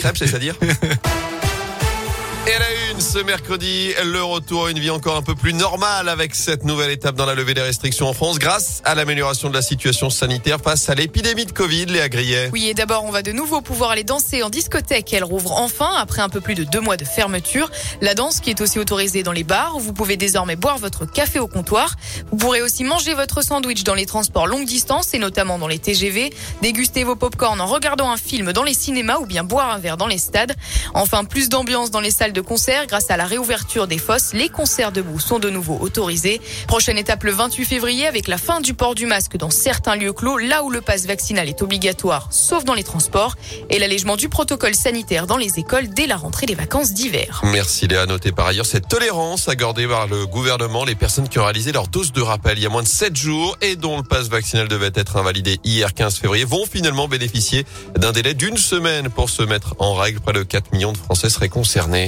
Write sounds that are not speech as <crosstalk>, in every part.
C'est-à-dire? <laughs> Et la une, ce mercredi, le retour à une vie encore un peu plus normale avec cette nouvelle étape dans la levée des restrictions en France grâce à l'amélioration de la situation sanitaire face à l'épidémie de Covid, Léa Grillet. Oui, et d'abord, on va de nouveau pouvoir aller danser en discothèque. Elle rouvre enfin après un peu plus de deux mois de fermeture. La danse qui est aussi autorisée dans les bars. Vous pouvez désormais boire votre café au comptoir. Vous pourrez aussi manger votre sandwich dans les transports longue distance et notamment dans les TGV, déguster vos pop-corn en regardant un film dans les cinémas ou bien boire un verre dans les stades. Enfin, plus d'ambiance dans les salles de de concert. Grâce à la réouverture des fosses, les concerts debout sont de nouveau autorisés. Prochaine étape le 28 février avec la fin du port du masque dans certains lieux clos, là où le passe vaccinal est obligatoire, sauf dans les transports, et l'allègement du protocole sanitaire dans les écoles dès la rentrée des vacances d'hiver. Merci Léa. Notez par ailleurs cette tolérance accordée par le gouvernement les personnes qui ont réalisé leur dose de rappel il y a moins de 7 jours et dont le passe vaccinal devait être invalidé hier 15 février vont finalement bénéficier d'un délai d'une semaine pour se mettre en règle. Près de 4 millions de Français seraient concernés.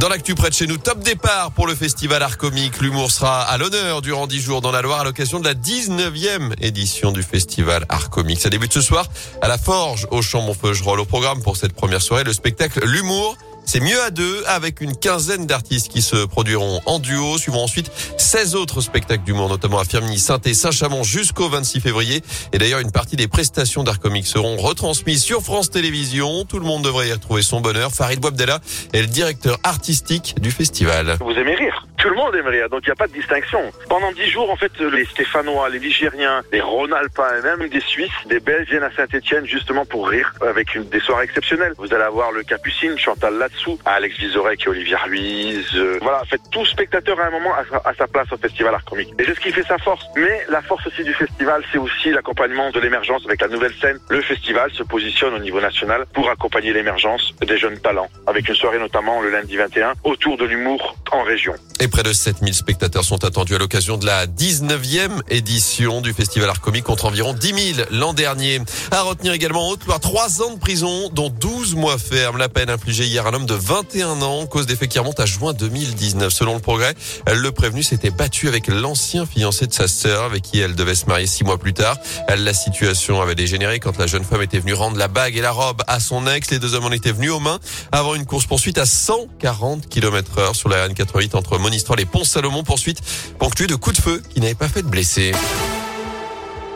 Dans l'actu près de chez nous, top départ pour le festival Art Comique. L'humour sera à l'honneur durant 10 jours dans la Loire à l'occasion de la 19e édition du festival Art Comique. Ça débute ce soir à la Forge au Champ Montfeugerolles. Au programme pour cette première soirée, le spectacle L'humour c'est mieux à deux avec une quinzaine d'artistes qui se produiront en duo. Suivront ensuite 16 autres spectacles d'humour, notamment à Firminy, saint et Saint-Chamond jusqu'au 26 février. Et d'ailleurs, une partie des prestations d'art comique seront retransmises sur France Télévisions. Tout le monde devrait y retrouver son bonheur. Farid Bouabdella est le directeur artistique du festival. Vous aimez rire? Tout le monde rire, donc il n'y a pas de distinction. Pendant dix jours, en fait, les Stéphanois, les Ligériens, les Rhône-Alpins même des Suisses, des Belges viennent à Saint-Etienne justement pour rire avec une, des soirées exceptionnelles. Vous allez avoir le Capucine, Chantal Latsou, Alex Vizorek et Olivier Ruiz. Euh, voilà, en fait, tout spectateur à un moment a sa, place au Festival Art Comique. Et c'est ce qui fait sa force. Mais la force aussi du festival, c'est aussi l'accompagnement de l'émergence avec la nouvelle scène. Le festival se positionne au niveau national pour accompagner l'émergence des jeunes talents, avec une soirée notamment le lundi 21 autour de l'humour en région. Près de 7000 spectateurs sont attendus à l'occasion de la 19e édition du Festival Art Comique contre environ 10 000 l'an dernier. À retenir également en Haute-Loire, 3 ans de prison, dont 12 mois ferme. La peine infligée hier à un homme de 21 ans, cause des qui remontent à juin 2019. Selon le progrès, le prévenu s'était battu avec l'ancien fiancé de sa sœur, avec qui elle devait se marier six mois plus tard. La situation avait dégénéré quand la jeune femme était venue rendre la bague et la robe à son ex. Les deux hommes en étaient venus aux mains avant une course poursuite à 140 km heure sur la RN88 entre Monistrol et Pont-Salomon. Poursuite ponctuée de coups de feu qui n'avaient pas fait de blessés.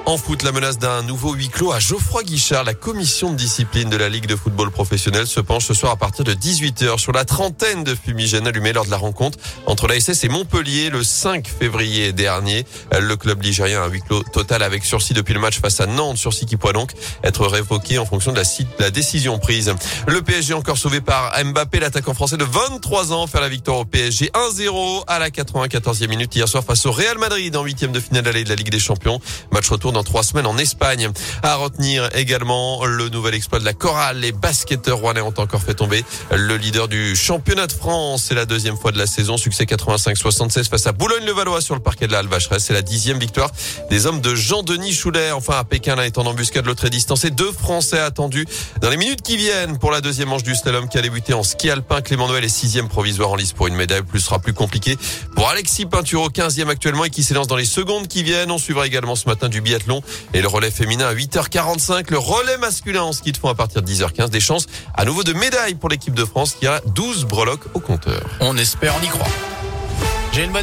En foot, la menace d'un nouveau huis clos à Geoffroy Guichard. La commission de discipline de la Ligue de football professionnel se penche ce soir à partir de 18h sur la trentaine de fumigènes allumés lors de la rencontre entre l'ASS et Montpellier le 5 février dernier. Le club ligérien a un huis clos total avec sursis depuis le match face à Nantes. Sursis qui pourrait donc être révoqué en fonction de la, décision prise. Le PSG encore sauvé par Mbappé, l'attaquant français de 23 ans, faire la victoire au PSG 1-0 à la 94e minute hier soir face au Real Madrid en huitième de finale allée de la Ligue des Champions. Match retour dans trois semaines en Espagne. À retenir également le nouvel exploit de la chorale. Les basketteurs rouennais ont encore fait tomber le leader du championnat de France. C'est la deuxième fois de la saison. Succès 85-76 face à Boulogne-le-Valois sur le parquet de la Alvacheresse. C'est la dixième victoire des hommes de Jean-Denis Choulet. Enfin, à Pékin, là, est en embuscade, l'autre est distancé. Deux Français attendus dans les minutes qui viennent pour la deuxième manche du slalom qui a débuté en ski alpin. Clément Noël est sixième provisoire en lice pour une médaille. Plus sera plus compliqué pour Alexis Pinturo, 15e actuellement et qui s'élance dans les secondes qui viennent. On suivra également ce matin du biathlon et le relais féminin à 8h45. Le relais masculin en ski de fond à partir de 10h15. Des chances à nouveau de médailles pour l'équipe de France qui a 12 breloques au compteur. On espère, on y croit. J'ai une bonne